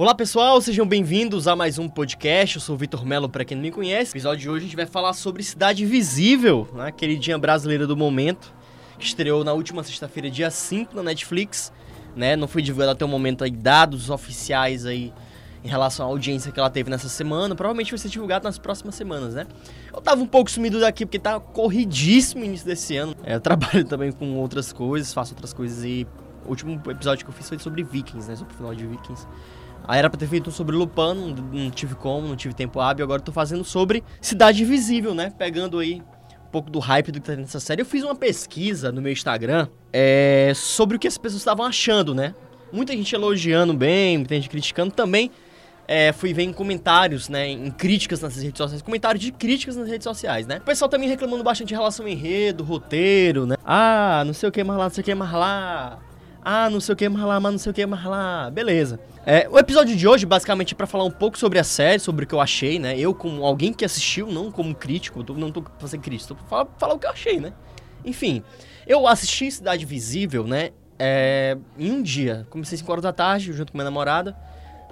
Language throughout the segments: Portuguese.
Olá pessoal, sejam bem-vindos a mais um podcast. Eu sou o Vitor Melo, para quem não me conhece. No episódio de hoje a gente vai falar sobre Cidade Visível, né? queridinha brasileira do momento, que estreou na última sexta-feira, dia 5, na Netflix. Né? Não foi divulgado até o momento aí dados oficiais aí em relação à audiência que ela teve nessa semana. Provavelmente vai ser divulgado nas próximas semanas, né? Eu tava um pouco sumido daqui porque tá corridíssimo o início desse ano. É, eu trabalho também com outras coisas, faço outras coisas e o último episódio que eu fiz foi sobre Vikings, né? Sobre o final de Vikings. Aí era pra ter feito um sobre Lupin, não, tive como, não tive tempo hábil. Agora tô fazendo sobre Cidade Visível, né? Pegando aí um pouco do hype do que tá nessa série. Eu fiz uma pesquisa no meu Instagram é, sobre o que as pessoas estavam achando, né? Muita gente elogiando bem, muita gente criticando também. É, fui ver em comentários, né, em críticas nas redes sociais, comentários de críticas nas redes sociais, né? O pessoal também reclamando bastante em relação ao enredo, roteiro, né? Ah, não sei o que mais lá, não sei o que mais lá. Ah, não sei o que mais lá, mas não sei o que mais lá. Beleza. É, o episódio de hoje, basicamente, é pra falar um pouco sobre a série, sobre o que eu achei, né? Eu, como alguém que assistiu, não como crítico, tô, não tô pra ser crítico, tô pra falar, falar, o que eu achei, né? Enfim, eu assisti Cidade Visível, né? É, em um dia. Comecei 5 horas da tarde, junto com minha namorada.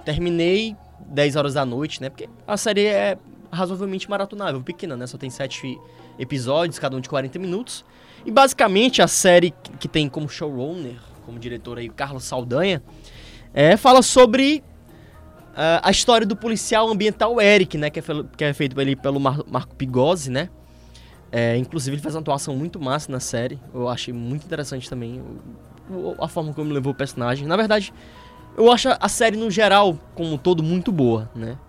Terminei 10 horas da noite, né? Porque a série é razoavelmente maratonável, pequena, né? Só tem 7 episódios, cada um de 40 minutos. E basicamente a série que tem como showrunner como diretor aí, Carlos Saldanha, é, fala sobre uh, a história do policial ambiental Eric, né, que é, que é feito ali pelo Mar Marco Pigozzi, né? É, inclusive ele faz uma atuação muito massa na série, eu achei muito interessante também o, a forma como ele levou o personagem. Na verdade, eu acho a série no geral, como um todo, muito boa, né?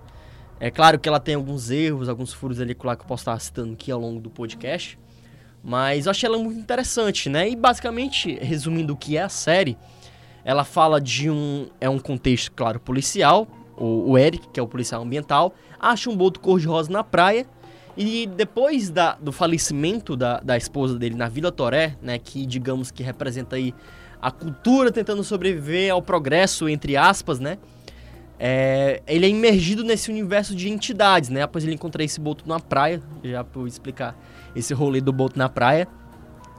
É claro que ela tem alguns erros, alguns furos ali que eu posso estar citando aqui ao longo do podcast. Mas eu achei ela muito interessante, né? E basicamente, resumindo o que é a série, ela fala de um. É um contexto, claro, policial. O, o Eric, que é o policial ambiental, acha um boto cor-de-rosa na praia. E depois da, do falecimento da, da esposa dele na Vila Toré, né? Que digamos que representa aí a cultura tentando sobreviver ao progresso, entre aspas, né? É, ele é imergido nesse universo de entidades, né? Após ele encontrar esse boto na praia, já vou explicar esse rolê do boto na praia.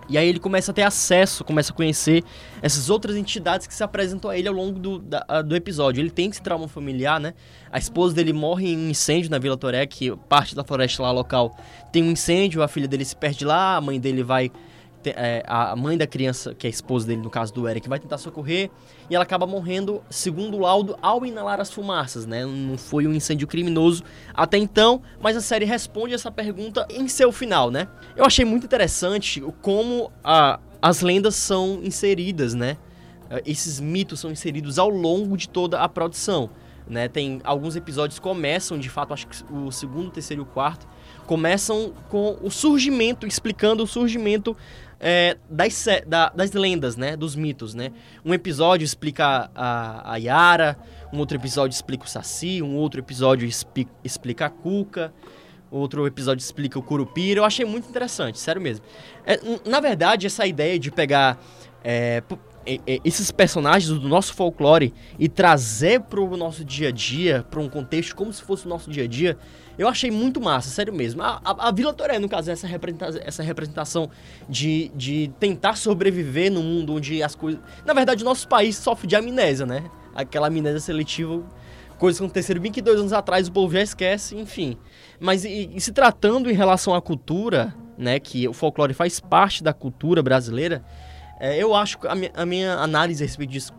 E aí ele começa a ter acesso, começa a conhecer essas outras entidades que se apresentam a ele ao longo do, da, do episódio. Ele tem esse trauma familiar, né? A esposa dele morre em um incêndio na Vila Toré, que parte da floresta lá local tem um incêndio, a filha dele se perde lá, a mãe dele vai é, a mãe da criança, que é a esposa dele, no caso do Eric, vai tentar socorrer e ela acaba morrendo, segundo o laudo, ao inalar as fumaças, né? Não foi um incêndio criminoso até então, mas a série responde essa pergunta em seu final, né? Eu achei muito interessante como a, as lendas são inseridas, né? Esses mitos são inseridos ao longo de toda a produção. Né, tem alguns episódios começam, de fato, acho que o segundo, terceiro e o quarto começam com o surgimento, explicando o surgimento é, das, da, das lendas, né? Dos mitos, né? Um episódio explica a, a Yara, um outro episódio explica o Saci, um outro episódio explica, explica a Cuca, outro episódio explica o Curupira. Eu achei muito interessante, sério mesmo. É, na verdade, essa ideia de pegar é, esses personagens do nosso folclore e trazer para o nosso dia a dia, para um contexto como se fosse o nosso dia a dia, eu achei muito massa, sério mesmo. A, a, a Vila Toré, no caso, essa representação, essa representação de, de tentar sobreviver no mundo onde as coisas. Na verdade, o nosso país sofre de amnésia, né? Aquela amnésia seletiva, coisas que aconteceram 22 anos atrás, o povo já esquece, enfim. Mas e, e se tratando em relação à cultura, né, que o folclore faz parte da cultura brasileira, é, eu acho que a minha, a minha, análise a respeito disso,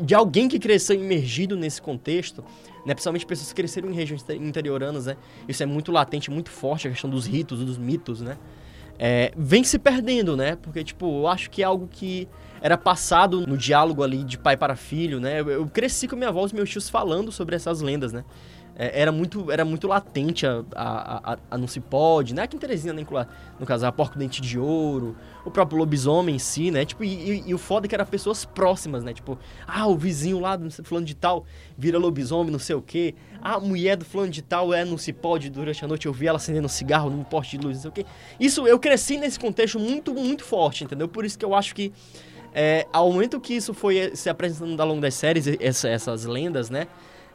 de alguém que cresceu imergido nesse contexto, né, principalmente pessoas que cresceram em regiões interioranas, né, isso é muito latente, muito forte, a questão dos ritos, dos mitos, né, é, vem se perdendo, né, porque, tipo, eu acho que é algo que era passado no diálogo ali de pai para filho, né, eu, eu cresci com minha avó e meus tios falando sobre essas lendas, né, é, era, muito, era muito latente a, a, a, a, não se pode, né? Aqui em Teresina, no caso, a Porco Dente de Ouro, o próprio lobisomem em si, né? Tipo, e, e, e, o foda é que era pessoas próximas, né? Tipo, ah, o vizinho lá do fulano de tal vira lobisomem, não sei o quê. Ah, a mulher do fulano de tal é, não se pode, durante a noite eu vi ela acendendo um cigarro num poste de luz, não sei o quê. Isso, eu cresci nesse contexto muito, muito forte, entendeu? Por isso que eu acho que, é, ao momento que isso foi se apresentando ao longo das séries, essa, essas lendas, né?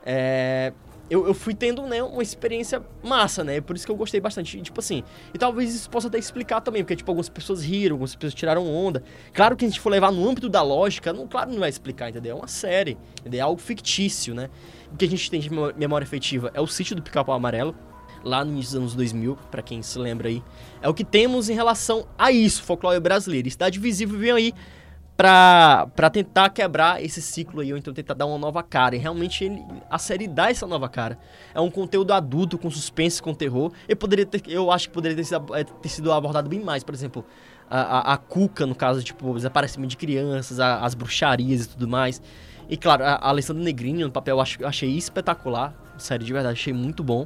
É, eu, eu fui tendo, né, uma experiência massa, né? Por isso que eu gostei bastante. E, tipo assim, e talvez isso possa até explicar também, porque, tipo, algumas pessoas riram, algumas pessoas tiraram onda. Claro que a gente for levar no âmbito da lógica, não, claro não vai explicar, entendeu? É uma série, entendeu? É algo fictício, né? O que a gente tem de memória efetiva é o sítio do Pica-Pau Amarelo, lá no início dos anos 2000, para quem se lembra aí. É o que temos em relação a isso, folclore brasileiro. E Cidade Visível vem aí pra tentar quebrar esse ciclo aí, ou então tentar dar uma nova cara. E realmente ele, a série dá essa nova cara. É um conteúdo adulto, com suspense, com terror. Eu, poderia ter, eu acho que poderia ter sido, é, ter sido abordado bem mais, por exemplo. A, a, a Cuca, no caso, tipo, desaparecimento de crianças, a, as bruxarias e tudo mais. E claro, a, a Alessandra Negrini no papel eu achei espetacular. Sério, de verdade, achei muito bom.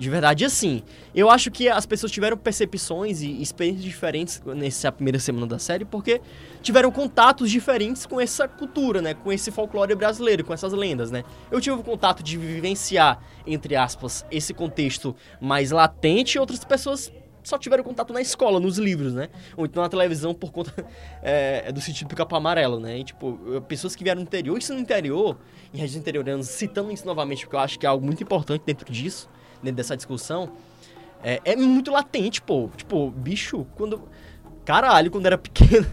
De verdade, assim, eu acho que as pessoas tiveram percepções e experiências diferentes nessa primeira semana da série, porque tiveram contatos diferentes com essa cultura, né? Com esse folclore brasileiro, com essas lendas, né? Eu tive o contato de vivenciar, entre aspas, esse contexto mais latente, e outras pessoas só tiveram contato na escola, nos livros, né? Ou então na televisão por conta é, do sentido do capa amarelo, né? E, tipo, pessoas que vieram do interior, isso no interior, em regiões interioranas, citando isso novamente, porque eu acho que é algo muito importante dentro disso dentro dessa discussão, é, é muito latente, pô. Tipo, bicho, quando. Caralho, quando era pequeno,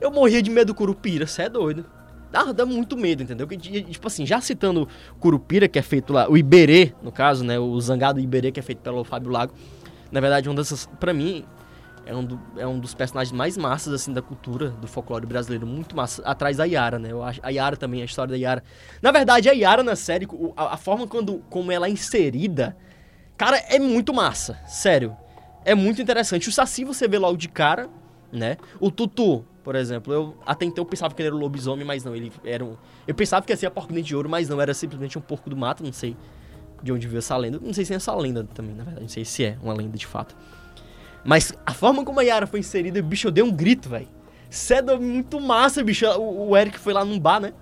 eu morria de medo do Curupira, você é doido. Dá, dá muito medo, entendeu? Tipo assim, já citando Curupira, que é feito lá, o Iberê, no caso, né? O Zangado Iberê, que é feito pelo Fábio Lago. Na verdade, uma dessas, pra mim, é um, do, é um dos personagens mais massas, assim, da cultura, do folclore brasileiro. Muito massa. Atrás da Yara, né? Eu acho, a Yara também, a história da Yara. Na verdade, a Yara na série, a, a forma quando, como ela é inserida Cara, é muito massa, sério. É muito interessante. O Saci você vê logo de cara, né? O Tutu, por exemplo, eu até então eu pensava que ele era um lobisomem, mas não, ele era um... Eu pensava que ia ser a porco de ouro, mas não, era simplesmente um porco do mato, não sei de onde veio essa lenda. Não sei se é essa lenda também, na verdade, não sei se é uma lenda de fato. Mas a forma como a Yara foi inserida, bicho, eu dei um grito, velho. Cedo é muito massa, bicho. O, o Eric foi lá num bar, né?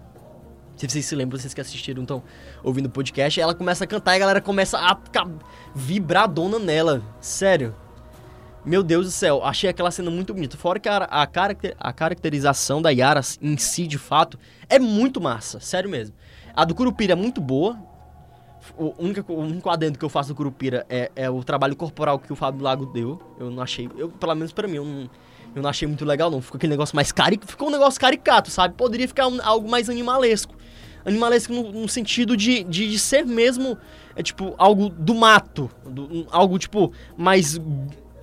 Se vocês se lembram, vocês que assistiram, estão ouvindo o podcast, ela começa a cantar e a galera começa a ficar vibradona nela. Sério. Meu Deus do céu, achei aquela cena muito bonita. Fora que a, a, caracter, a caracterização da Yara em si, de fato, é muito massa. Sério mesmo. A do Curupira é muito boa. O único, o único adendo que eu faço do Curupira é, é o trabalho corporal que o Fábio Lago deu. Eu não achei. Eu, pelo menos para mim, eu não eu não achei muito legal, não. Ficou aquele negócio mais caricato. Ficou um negócio caricato, sabe? Poderia ficar um, algo mais animalesco. Animalesco no, no sentido de, de, de, ser mesmo, é, tipo, algo do mato. Do, algo, tipo, mais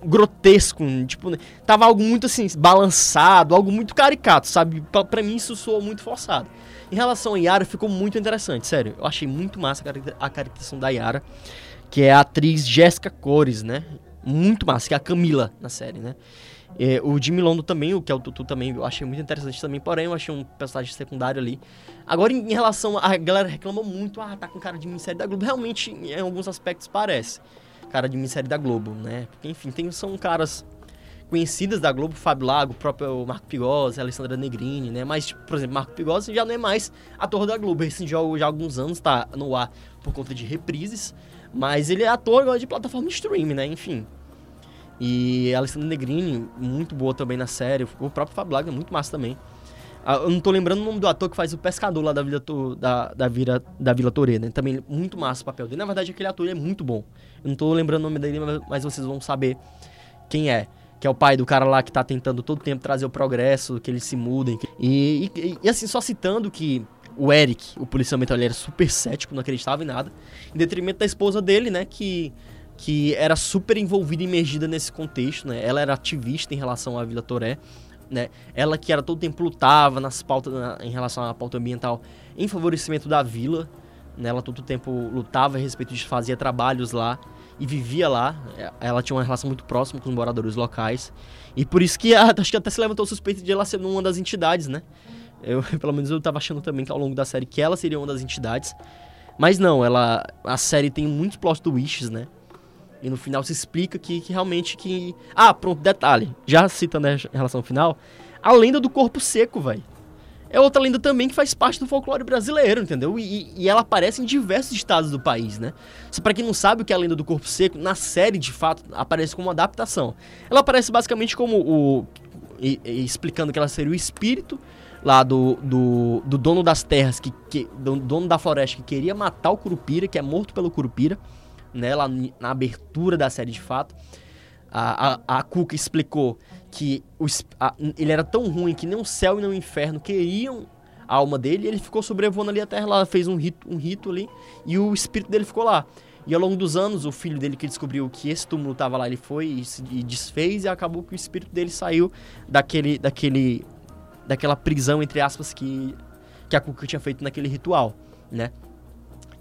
grotesco, tipo, né? tava algo muito assim, balançado, algo muito caricato, sabe? Pra mim isso soou muito forçado. Em relação a Yara, ficou muito interessante, sério. Eu achei muito massa a caracterização da Yara, que é a atriz Jéssica Cores, né? Muito massa, que é a Camila na série, né? É, o Jimmy Londo também, o que é o Tutu também, eu achei muito interessante também, porém eu achei um personagem secundário ali. Agora, em, em relação. A, a galera reclamou muito, ah, tá com cara de minissérie da Globo. Realmente, em alguns aspectos, parece. Cara de minissérie da Globo, né? Porque, enfim, tem, são caras conhecidas da Globo, Fábio Lago, o próprio Marco Pigossi, Alessandra Negrini, né? Mas, tipo, por exemplo, Marco Pigossi já não é mais ator da Globo. Esse já, há alguns anos tá no ar por conta de reprises. Mas ele é ator de plataforma de streaming, né? Enfim. E a Alessandra Negrini, muito boa também na série. O próprio é muito massa também. Ah, eu não tô lembrando o nome do ator que faz o pescador lá da Vila, da, da, Vila, da Vila Torê, né? Também muito massa o papel dele. Na verdade, aquele ator é muito bom. Eu não tô lembrando o nome dele, mas vocês vão saber quem é. Que é o pai do cara lá que tá tentando todo tempo trazer o progresso, que eles se mudem. E, e, e assim, só citando que o Eric, o policiamento, ele era super cético, não acreditava em nada. Em detrimento da esposa dele, né? Que que era super envolvida e imergida nesse contexto, né? Ela era ativista em relação à Vila Toré, né? Ela que era todo tempo lutava nas pautas na, em relação à pauta ambiental em favorecimento da vila, né? Ela todo tempo lutava a respeito de fazia trabalhos lá e vivia lá. Ela tinha uma relação muito próxima com os moradores locais. E por isso que acho que até se levantou o suspeito de ela ser uma das entidades, né? Eu, pelo menos eu tava achando também que ao longo da série que ela seria uma das entidades. Mas não, ela a série tem muitos plot twists, né? E no final se explica que, que realmente que. Ah, pronto, detalhe. Já citando a relação final, a lenda do corpo seco, velho. É outra lenda também que faz parte do folclore brasileiro, entendeu? E, e ela aparece em diversos estados do país, né? Só pra quem não sabe o que é a lenda do corpo seco, na série, de fato, aparece como uma adaptação. Ela aparece basicamente como o e, e explicando que ela seria o espírito lá do, do, do dono das terras, que, que, do dono da floresta, que queria matar o Curupira, que é morto pelo Curupira, né, lá na abertura da série de fato. A, a, a Cuca explicou que o, a, ele era tão ruim que nem o céu e nem o inferno queriam a alma dele, e ele ficou sobrevoando ali a terra, lá fez um rito, um rito ali, e o espírito dele ficou lá. E ao longo dos anos, o filho dele que descobriu que esse túmulo estava lá, ele foi e, se, e desfez, e acabou que o espírito dele saiu daquele, daquele daquela prisão, entre aspas, que, que a Kuka tinha feito naquele ritual, né?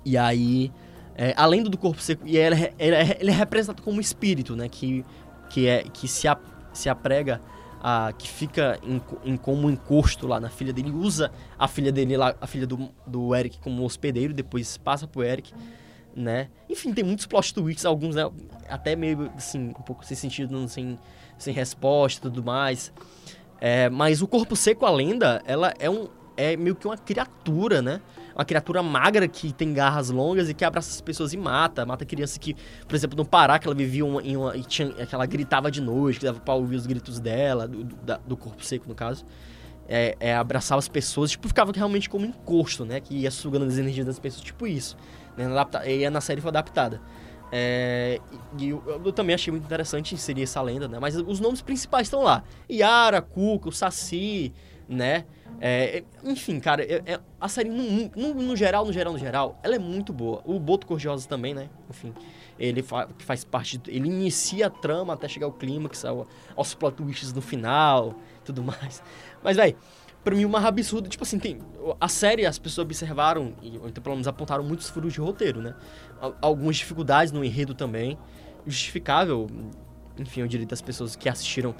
E aí, é, além do corpo seco, e ele, ele, ele, é representado como espírito, né? Que, que, é, que se, a, se aprega, a, que fica em, em, como encosto lá na filha dele, usa a filha dele lá, a filha do, do Eric como hospedeiro, depois passa pro Eric, né? Enfim, tem muitos plot twists, alguns né, até meio, assim, um pouco sem sentido, sem, sem resposta e tudo mais. É, mas o corpo seco, a lenda, ela é um é meio que uma criatura, né? Uma criatura magra que tem garras longas e que abraça as pessoas e mata. Mata criança que, por exemplo, no Pará, que ela vivia uma, em uma. E tinha, que ela gritava de noite, que dava pra ouvir os gritos dela, do, do, corpo seco, no caso. É, é, abraçava as pessoas, tipo, ficava realmente como encosto, né? Que ia sugando as energias das pessoas, tipo isso. Né? E na série foi adaptada. É, e eu, eu, também achei muito interessante inserir essa lenda, né? Mas os nomes principais estão lá. Yara, Cuca, o Saci, né? É, enfim, cara, é, é, a série, no, no, no, geral, no geral, no geral, ela é muito boa. O Boto Corjosa também, né? Enfim, ele fa faz parte... Ele inicia a trama até chegar ao clímax, ao, aos plot twists no final, tudo mais. Mas, velho pra mim, uma absurda. Tipo assim, tem. A série, as pessoas observaram, e então, pelo menos apontaram muitos furos de roteiro, né? Algumas dificuldades no enredo também. Justificável, enfim, eu diria das pessoas que assistiram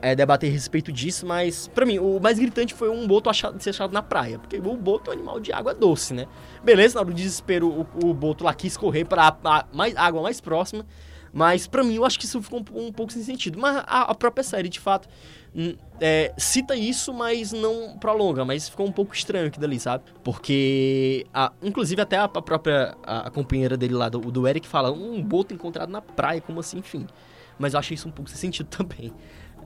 é, debater a respeito disso, mas para mim, o mais gritante foi um boto achado, ser achado na praia, porque o boto é um animal de água doce, né? Beleza, na hora do desespero, o, o boto lá quis correr pra a, mais, água mais próxima, mas para mim eu acho que isso ficou um, um pouco sem sentido. Mas a, a própria série, de fato, é, cita isso, mas não prolonga, mas ficou um pouco estranho aqui dali, sabe? Porque, a, inclusive até a, própria a, a, companheira dele lá, do, do Eric, fala um boto encontrado na praia, como assim, enfim. Mas eu achei isso um pouco sem sentido também.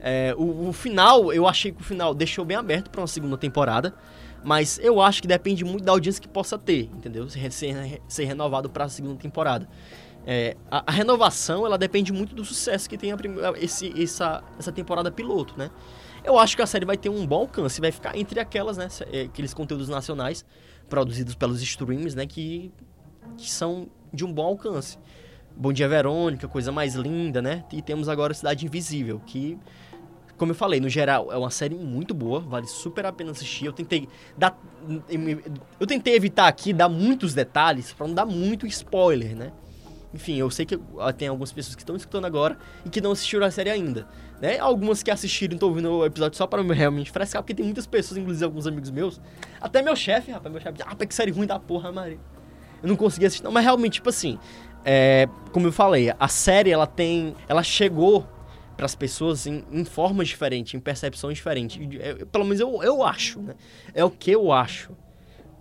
É, o, o, final, eu achei que o final deixou bem aberto para uma segunda temporada, mas eu acho que depende muito da audiência que possa ter, entendeu? Ser, ser, ser renovado para a segunda temporada. É, a, a, renovação ela depende muito do sucesso que tem a, esse, essa, essa temporada piloto, né? Eu acho que a série vai ter um bom alcance, vai ficar entre aquelas, né? É, aqueles conteúdos nacionais produzidos pelos streams, né? Que, que são de um bom alcance. Bom Dia Verônica, coisa mais linda, né? E temos agora Cidade Invisível, que, como eu falei, no geral é uma série muito boa, vale super a pena assistir. Eu tentei dar, eu tentei evitar aqui dar muitos detalhes para não dar muito spoiler, né? Enfim, eu sei que tem algumas pessoas que estão escutando agora e que não assistiram a série ainda. Né? Algumas que assistiram estão ouvindo o episódio só para realmente frescar, porque tem muitas pessoas, inclusive alguns amigos meus, até meu chefe, rapaz, meu chefe, ah, que série ruim da porra, Maria. Eu não consegui assistir, não, mas realmente, tipo assim, é, como eu falei, a série ela tem. Ela chegou para as pessoas em, em, formas diferentes, em percepções diferentes. É, pelo menos eu, eu acho, né? É o que eu acho.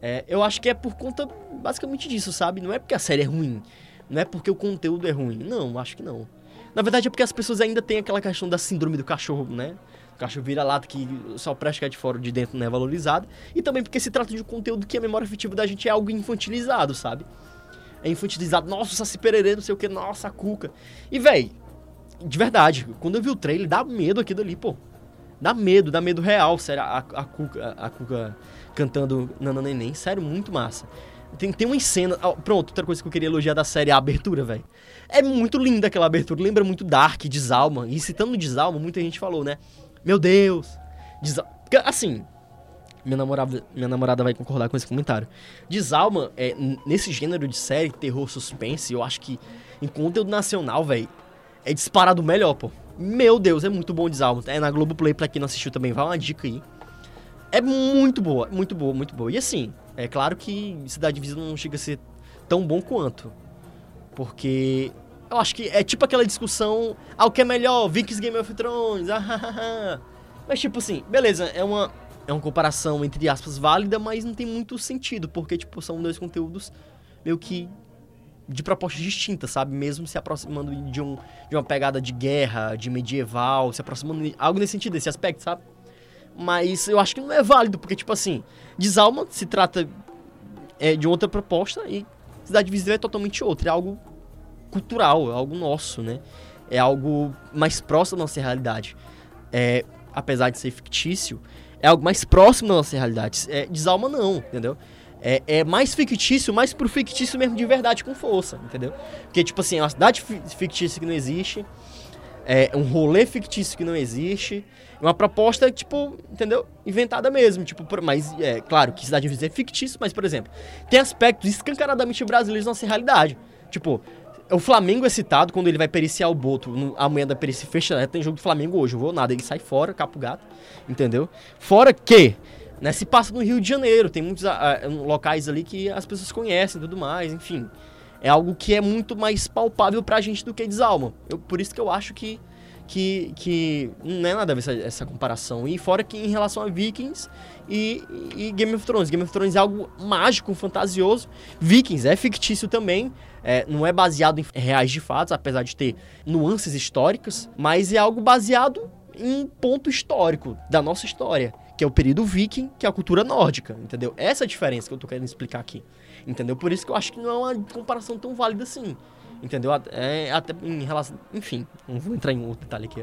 É, eu acho que é por conta basicamente disso, sabe? Não é porque a série é ruim. Não é porque o conteúdo é ruim. Não, acho que não. Na verdade é porque as pessoas ainda têm aquela questão da síndrome do cachorro, né? O cachorro vira lata que só presta de fora de dentro não é valorizado. E também porque se trata de um conteúdo que a memória afetiva da gente é algo infantilizado, sabe? É infantilizado. Nossa, Saci Pererê, não sei o que. Nossa, Cuca. E, véi, de verdade, quando eu vi o trailer, dá medo aqui dali, pô. Dá medo, dá medo real, sério. A, a, Cuca, a, a Cuca cantando Nana Neném, sério, muito massa. Tem, tem uma cena. pronto, outra coisa que eu queria elogiar da série é a abertura, velho. É muito linda aquela abertura. Lembra muito Dark, Desalma. E citando Desalma, muita gente falou, né? Meu Deus. Desalma. Assim, minha namorada, minha namorada vai concordar com esse comentário. Desalma, é, nesse gênero de série, terror, suspense, eu acho que em conteúdo nacional, velho, é disparado melhor, pô. Meu Deus, é muito bom Desalma. É na Globoplay, pra quem não assistiu também, vai uma dica aí. É muito boa, muito boa, muito boa. E assim, é claro que Cidade Invisível não chega a ser tão bom quanto. Porque eu acho que é tipo aquela discussão, ah, o que é melhor, Vikings Game of Thrones, ah, ah, ah. Mas tipo assim, beleza, é uma, é uma comparação entre aspas válida, mas não tem muito sentido, porque tipo, são dois conteúdos meio que de propostas distintas, sabe? Mesmo se aproximando de, um, de uma pegada de guerra, de medieval, se aproximando de algo nesse sentido, desse aspecto, sabe? Mas eu acho que não é válido, porque, tipo assim, Desalma se trata é, de outra proposta e Cidade Visível é totalmente outra. É algo cultural, é algo nosso, né? É algo mais próximo da nossa realidade. É, apesar de ser fictício, é algo mais próximo da nossa realidade. É, Desalma não, entendeu? É, é, mais fictício, mais pro fictício mesmo de verdade com força, entendeu? Porque, tipo assim, é uma cidade fictícia que não existe, é um rolê fictício que não existe, uma proposta, tipo, entendeu? Inventada mesmo, tipo, mas, é claro que cidade invisível é fictício, mas, por exemplo, tem aspectos escancaradamente brasileiros na nossa realidade. Tipo, o Flamengo é citado quando ele vai periciar o Boto. No, amanhã da perícia fecha, né? tem jogo do Flamengo hoje, eu vou nada. Ele sai fora, capo gato, entendeu? Fora que, né, se passa no Rio de Janeiro, tem muitos a, a, locais ali que as pessoas conhecem e tudo mais, enfim. É algo que é muito mais palpável pra gente do que Desalma. Eu, por isso que eu acho que, que, que não é nada a ver essa, essa comparação. E fora que em relação a Vikings e, e, Game of Thrones. Game of Thrones é algo mágico, fantasioso. Vikings é fictício também, é, não é baseado em reais de fatos, apesar de ter nuances históricas, mas é algo baseado em ponto histórico da nossa história, que é o período viking, que é a cultura nórdica, entendeu? Essa é a diferença que eu tô querendo explicar aqui, entendeu? Por isso que eu acho que não é uma comparação tão válida assim, entendeu? É, até em relação... Enfim, não vou entrar em outro detalhe aqui.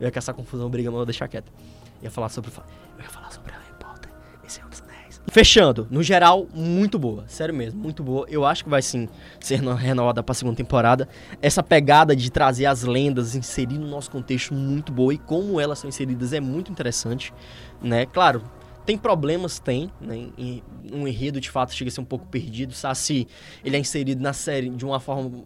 Eu ia essa confusão, briga, mas vou deixar quieto. Eu ia falar sobre... Eu ia falar sobre Harry Potter e Senhor dos Fechando, no geral, muito boa. Sério mesmo, muito boa. Eu acho que vai sim ser renovada pra segunda temporada. Essa pegada de trazer as lendas, inserir no nosso contexto, muito boa. E como elas são inseridas é muito interessante, né? Claro, tem problemas, tem, né? Um enredo de fato chega a ser um pouco perdido. Se ele é inserido na série de uma forma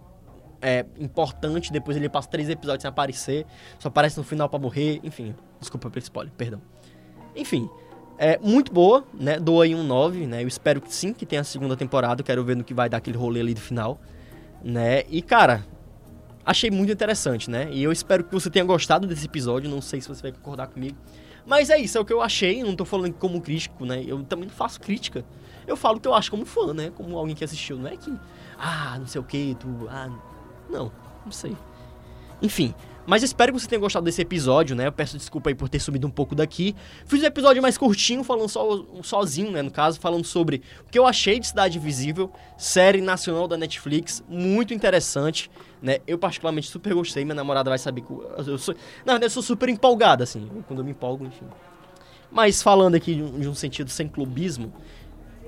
é, importante, depois ele passa três episódios sem aparecer, só aparece no final para morrer, enfim. Desculpa pelo spoiler, perdão. Enfim, é muito boa, né? Dou aí um 9, né? Eu espero que sim, que tenha a segunda temporada. Quero ver no que vai dar aquele rolê ali do final, né? E, cara, achei muito interessante, né? E eu espero que você tenha gostado desse episódio. Não sei se você vai concordar comigo. Mas é isso, é o que eu achei. Não tô falando como crítico, né? Eu também não faço crítica. Eu falo o que eu acho como fã, né? Como alguém que assistiu. Não é que, ah, não sei o que, tu. Ah, não, não sei. Enfim, mas espero que você tenha gostado desse episódio, né? Eu peço desculpa aí por ter subido um pouco daqui. Fiz um episódio mais curtinho, falando só, sozinho, né? No caso, falando sobre o que eu achei de Cidade Invisível, série nacional da Netflix, muito interessante, né? Eu particularmente super gostei, minha namorada vai saber que eu sou... Na verdade, eu sou super empolgada, assim, quando eu me empolgo, enfim. Mas falando aqui de um, de um sentido sem clubismo,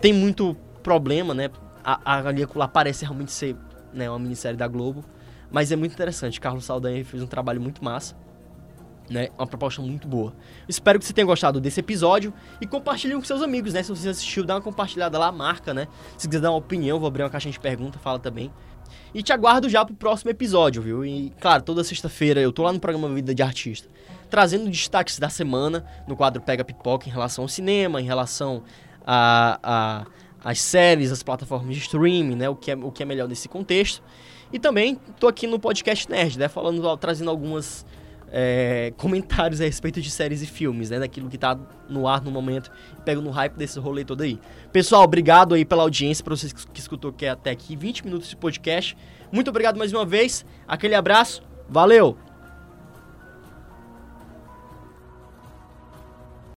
tem muito problema, né? A, a Aliacular parece realmente ser né, uma minissérie da Globo, mas é muito interessante. Carlos Saldanha fez um trabalho muito massa. Né? Uma proposta muito boa. Espero que você tenha gostado desse episódio e compartilhe com seus amigos, né? Se você assistiu, dá uma compartilhada lá, marca, né? Se quiser dar uma opinião, vou abrir uma caixinha de pergunta, fala também. E te aguardo já pro próximo episódio, viu? E, claro, toda sexta-feira eu tô lá no programa Vida de Artista, trazendo destaques da semana no quadro Pega Pipoca em relação ao cinema, em relação a, a as séries, as plataformas de streaming, né? O que é, o que é melhor nesse contexto. E também tô aqui no podcast Nerd, né? Falando, trazendo algumas é, comentários a respeito de séries e filmes, né? Daquilo que tá no ar no momento e pego no hype desse rolê todo aí. Pessoal, obrigado aí pela audiência, para vocês que escutou que é até aqui 20 minutos de podcast. Muito obrigado mais uma vez. Aquele abraço. Valeu!